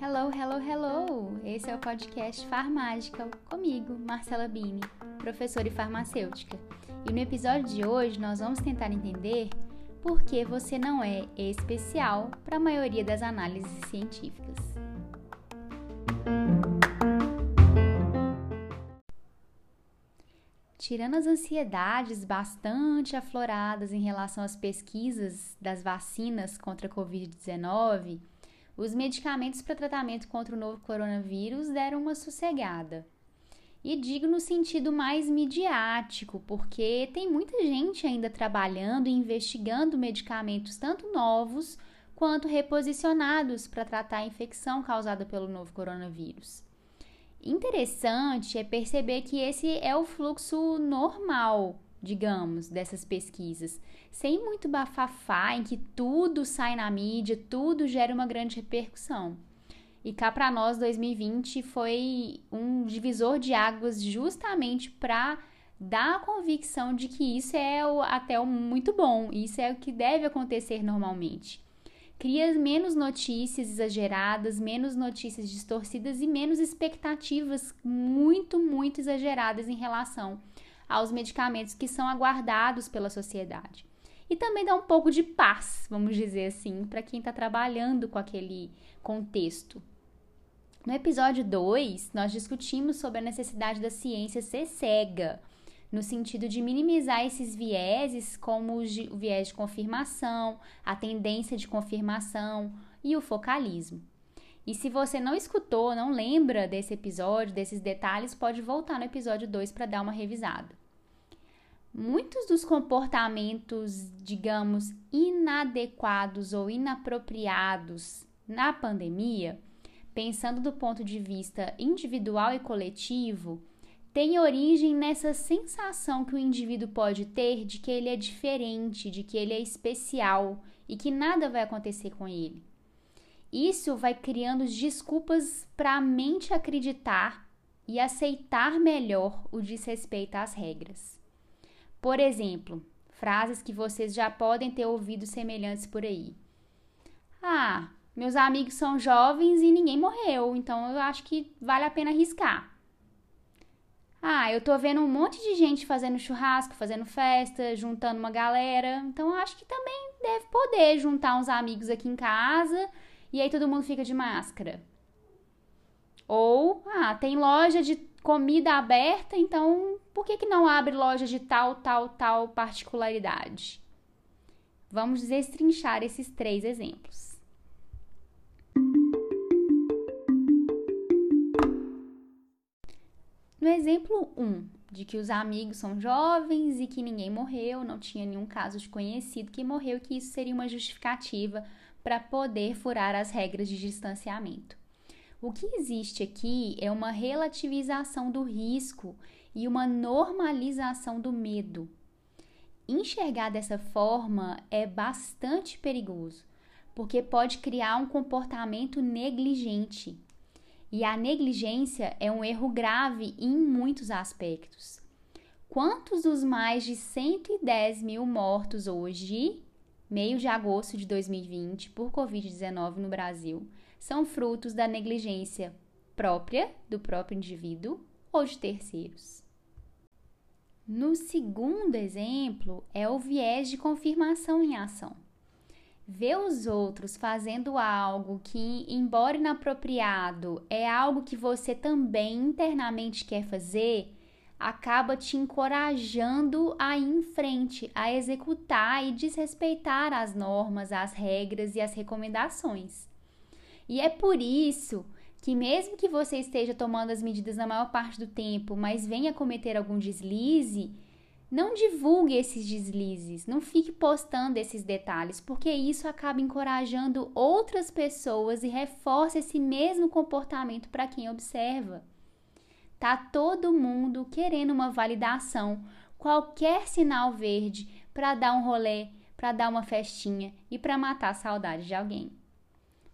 Hello, hello, hello! Esse é o podcast Farmágica comigo, Marcela Bini, professora e farmacêutica. E no episódio de hoje nós vamos tentar entender por que você não é especial para a maioria das análises científicas. Tirando as ansiedades bastante afloradas em relação às pesquisas das vacinas contra a Covid-19, os medicamentos para tratamento contra o novo coronavírus deram uma sossegada. E digo no sentido mais midiático, porque tem muita gente ainda trabalhando e investigando medicamentos tanto novos quanto reposicionados para tratar a infecção causada pelo novo coronavírus. Interessante é perceber que esse é o fluxo normal, digamos, dessas pesquisas, sem muito bafafá em que tudo sai na mídia, tudo gera uma grande repercussão. E cá para nós, 2020 foi um divisor de águas justamente para dar a convicção de que isso é o, até o muito bom, isso é o que deve acontecer normalmente. Cria menos notícias exageradas, menos notícias distorcidas e menos expectativas muito, muito exageradas em relação aos medicamentos que são aguardados pela sociedade. E também dá um pouco de paz, vamos dizer assim, para quem está trabalhando com aquele contexto. No episódio 2, nós discutimos sobre a necessidade da ciência ser cega, no sentido de minimizar esses vieses, como o viés de confirmação, a tendência de confirmação e o focalismo. E se você não escutou, não lembra desse episódio, desses detalhes, pode voltar no episódio 2 para dar uma revisada. Muitos dos comportamentos, digamos, inadequados ou inapropriados na pandemia pensando do ponto de vista individual e coletivo, tem origem nessa sensação que o indivíduo pode ter de que ele é diferente, de que ele é especial e que nada vai acontecer com ele. Isso vai criando desculpas para a mente acreditar e aceitar melhor o desrespeito às regras. Por exemplo, frases que vocês já podem ter ouvido semelhantes por aí. Ah, meus amigos são jovens e ninguém morreu, então eu acho que vale a pena arriscar. Ah, eu tô vendo um monte de gente fazendo churrasco, fazendo festa, juntando uma galera, então eu acho que também deve poder juntar uns amigos aqui em casa e aí todo mundo fica de máscara. Ou, ah, tem loja de comida aberta, então por que, que não abre loja de tal, tal, tal particularidade? Vamos destrinchar esses três exemplos. Exemplo 1, de que os amigos são jovens e que ninguém morreu, não tinha nenhum caso de conhecido que morreu, que isso seria uma justificativa para poder furar as regras de distanciamento. O que existe aqui é uma relativização do risco e uma normalização do medo. Enxergar dessa forma é bastante perigoso, porque pode criar um comportamento negligente, e a negligência é um erro grave em muitos aspectos. Quantos dos mais de 110 mil mortos hoje, meio de agosto de 2020, por Covid-19 no Brasil, são frutos da negligência própria do próprio indivíduo ou de terceiros? No segundo exemplo, é o viés de confirmação em ação. Ver os outros fazendo algo que, embora inapropriado, é algo que você também internamente quer fazer, acaba te encorajando a ir em frente, a executar e desrespeitar as normas, as regras e as recomendações. E é por isso que, mesmo que você esteja tomando as medidas na maior parte do tempo, mas venha cometer algum deslize, não divulgue esses deslizes, não fique postando esses detalhes, porque isso acaba encorajando outras pessoas e reforça esse mesmo comportamento para quem observa. Tá todo mundo querendo uma validação, qualquer sinal verde para dar um rolê, para dar uma festinha e para matar a saudade de alguém.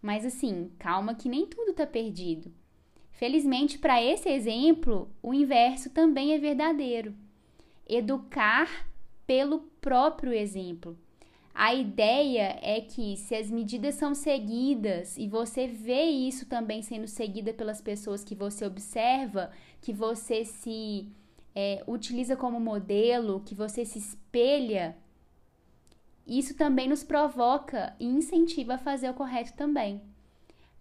Mas assim, calma que nem tudo tá perdido. Felizmente, para esse exemplo, o inverso também é verdadeiro educar pelo próprio exemplo. A ideia é que se as medidas são seguidas e você vê isso também sendo seguida pelas pessoas que você observa, que você se é, utiliza como modelo, que você se espelha, isso também nos provoca e incentiva a fazer o correto também.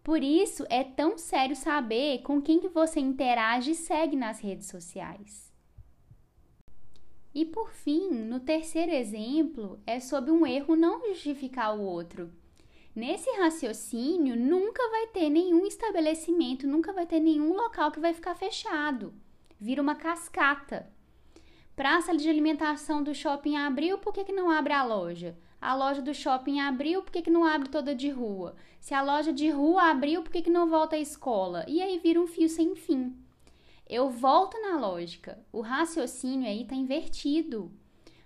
Por isso é tão sério saber com quem que você interage e segue nas redes sociais. E por fim, no terceiro exemplo, é sobre um erro não justificar o outro. Nesse raciocínio, nunca vai ter nenhum estabelecimento, nunca vai ter nenhum local que vai ficar fechado. Vira uma cascata. Praça de alimentação do shopping abriu, por que, que não abre a loja? A loja do shopping abriu, por que, que não abre toda de rua? Se a loja de rua abriu, por que, que não volta à escola? E aí vira um fio sem fim. Eu volto na lógica. O raciocínio aí está invertido.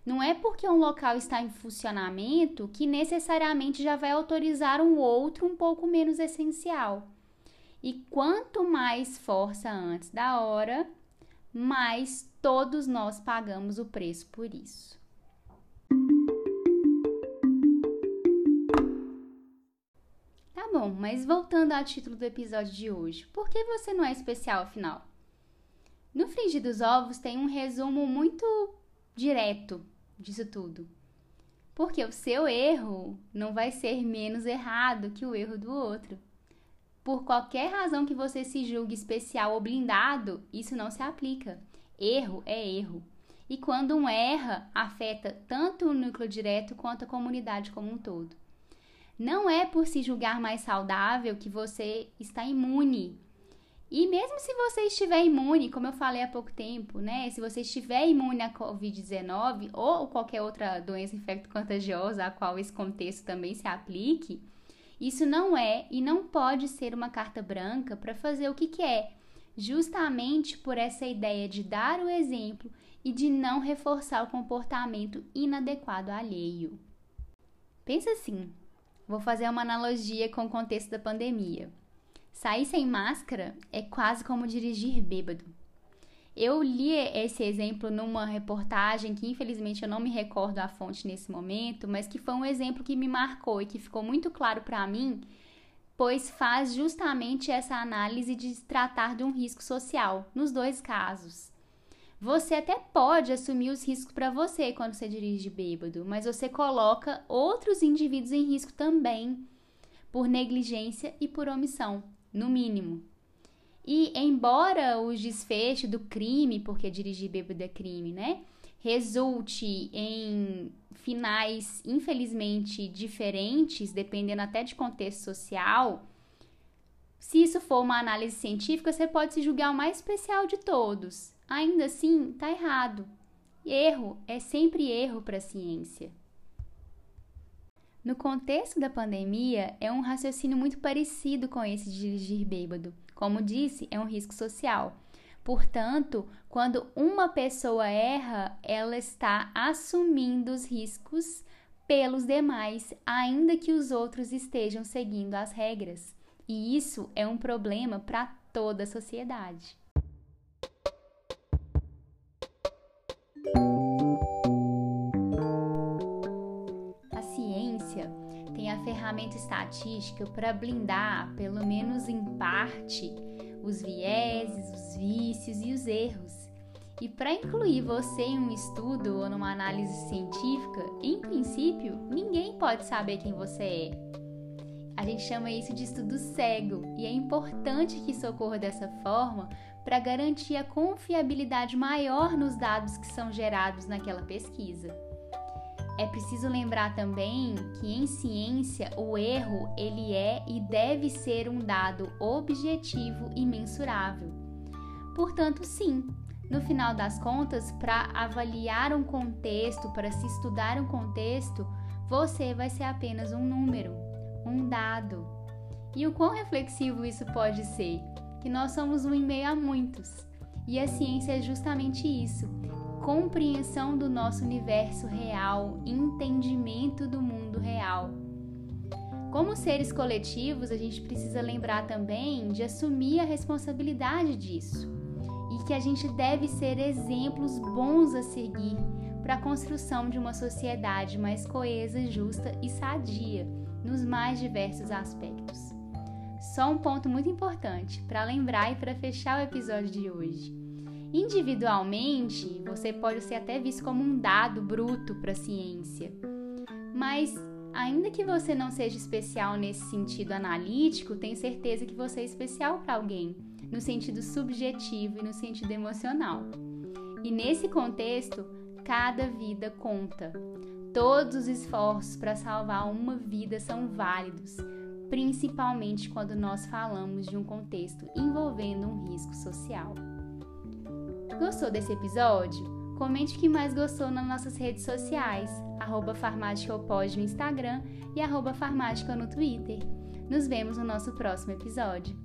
Não é porque um local está em funcionamento que necessariamente já vai autorizar um outro um pouco menos essencial. E quanto mais força antes da hora, mais todos nós pagamos o preço por isso. Tá bom, mas voltando ao título do episódio de hoje, por que você não é especial afinal? No Frigir dos Ovos tem um resumo muito direto disso tudo. Porque o seu erro não vai ser menos errado que o erro do outro. Por qualquer razão que você se julgue especial ou blindado, isso não se aplica. Erro é erro. E quando um erra, afeta tanto o núcleo direto quanto a comunidade como um todo. Não é por se julgar mais saudável que você está imune e mesmo se você estiver imune, como eu falei há pouco tempo, né? Se você estiver imune à Covid-19 ou qualquer outra doença infecto-contagiosa a qual esse contexto também se aplique, isso não é e não pode ser uma carta branca para fazer o que quer, justamente por essa ideia de dar o exemplo e de não reforçar o comportamento inadequado alheio. Pensa assim, vou fazer uma analogia com o contexto da pandemia. Sair sem máscara é quase como dirigir bêbado. Eu li esse exemplo numa reportagem que infelizmente eu não me recordo a fonte nesse momento, mas que foi um exemplo que me marcou e que ficou muito claro para mim, pois faz justamente essa análise de tratar de um risco social nos dois casos. Você até pode assumir os riscos para você quando você dirige bêbado, mas você coloca outros indivíduos em risco também por negligência e por omissão no mínimo. E embora o desfecho do crime, porque dirigir bêbado é crime, né? Resulte em finais, infelizmente, diferentes, dependendo até de contexto social. Se isso for uma análise científica, você pode se julgar o mais especial de todos. Ainda assim, tá errado. Erro é sempre erro para a ciência. No contexto da pandemia, é um raciocínio muito parecido com esse de dirigir bêbado. Como disse, é um risco social. Portanto, quando uma pessoa erra, ela está assumindo os riscos pelos demais, ainda que os outros estejam seguindo as regras. E isso é um problema para toda a sociedade. Ferramenta estatística para blindar, pelo menos em parte, os vieses, os vícios e os erros. E para incluir você em um estudo ou numa análise científica, em princípio, ninguém pode saber quem você é. A gente chama isso de estudo cego e é importante que isso ocorra dessa forma para garantir a confiabilidade maior nos dados que são gerados naquela pesquisa. É preciso lembrar também que em ciência o erro ele é e deve ser um dado objetivo e mensurável. Portanto, sim, no final das contas, para avaliar um contexto, para se estudar um contexto, você vai ser apenas um número, um dado. E o quão reflexivo isso pode ser? Que nós somos um em meio a muitos. E a ciência é justamente isso compreensão do nosso universo real, entendimento do mundo real. Como seres coletivos, a gente precisa lembrar também de assumir a responsabilidade disso e que a gente deve ser exemplos bons a seguir, para a construção de uma sociedade mais coesa, justa e sadia nos mais diversos aspectos. Só um ponto muito importante para lembrar e para fechar o episódio de hoje. Individualmente, você pode ser até visto como um dado bruto para a ciência, mas ainda que você não seja especial nesse sentido analítico, tenho certeza que você é especial para alguém, no sentido subjetivo e no sentido emocional. E nesse contexto, cada vida conta. Todos os esforços para salvar uma vida são válidos, principalmente quando nós falamos de um contexto envolvendo um risco social. Gostou desse episódio? Comente o que mais gostou nas nossas redes sociais, arroba no Instagram e arroba no Twitter. Nos vemos no nosso próximo episódio.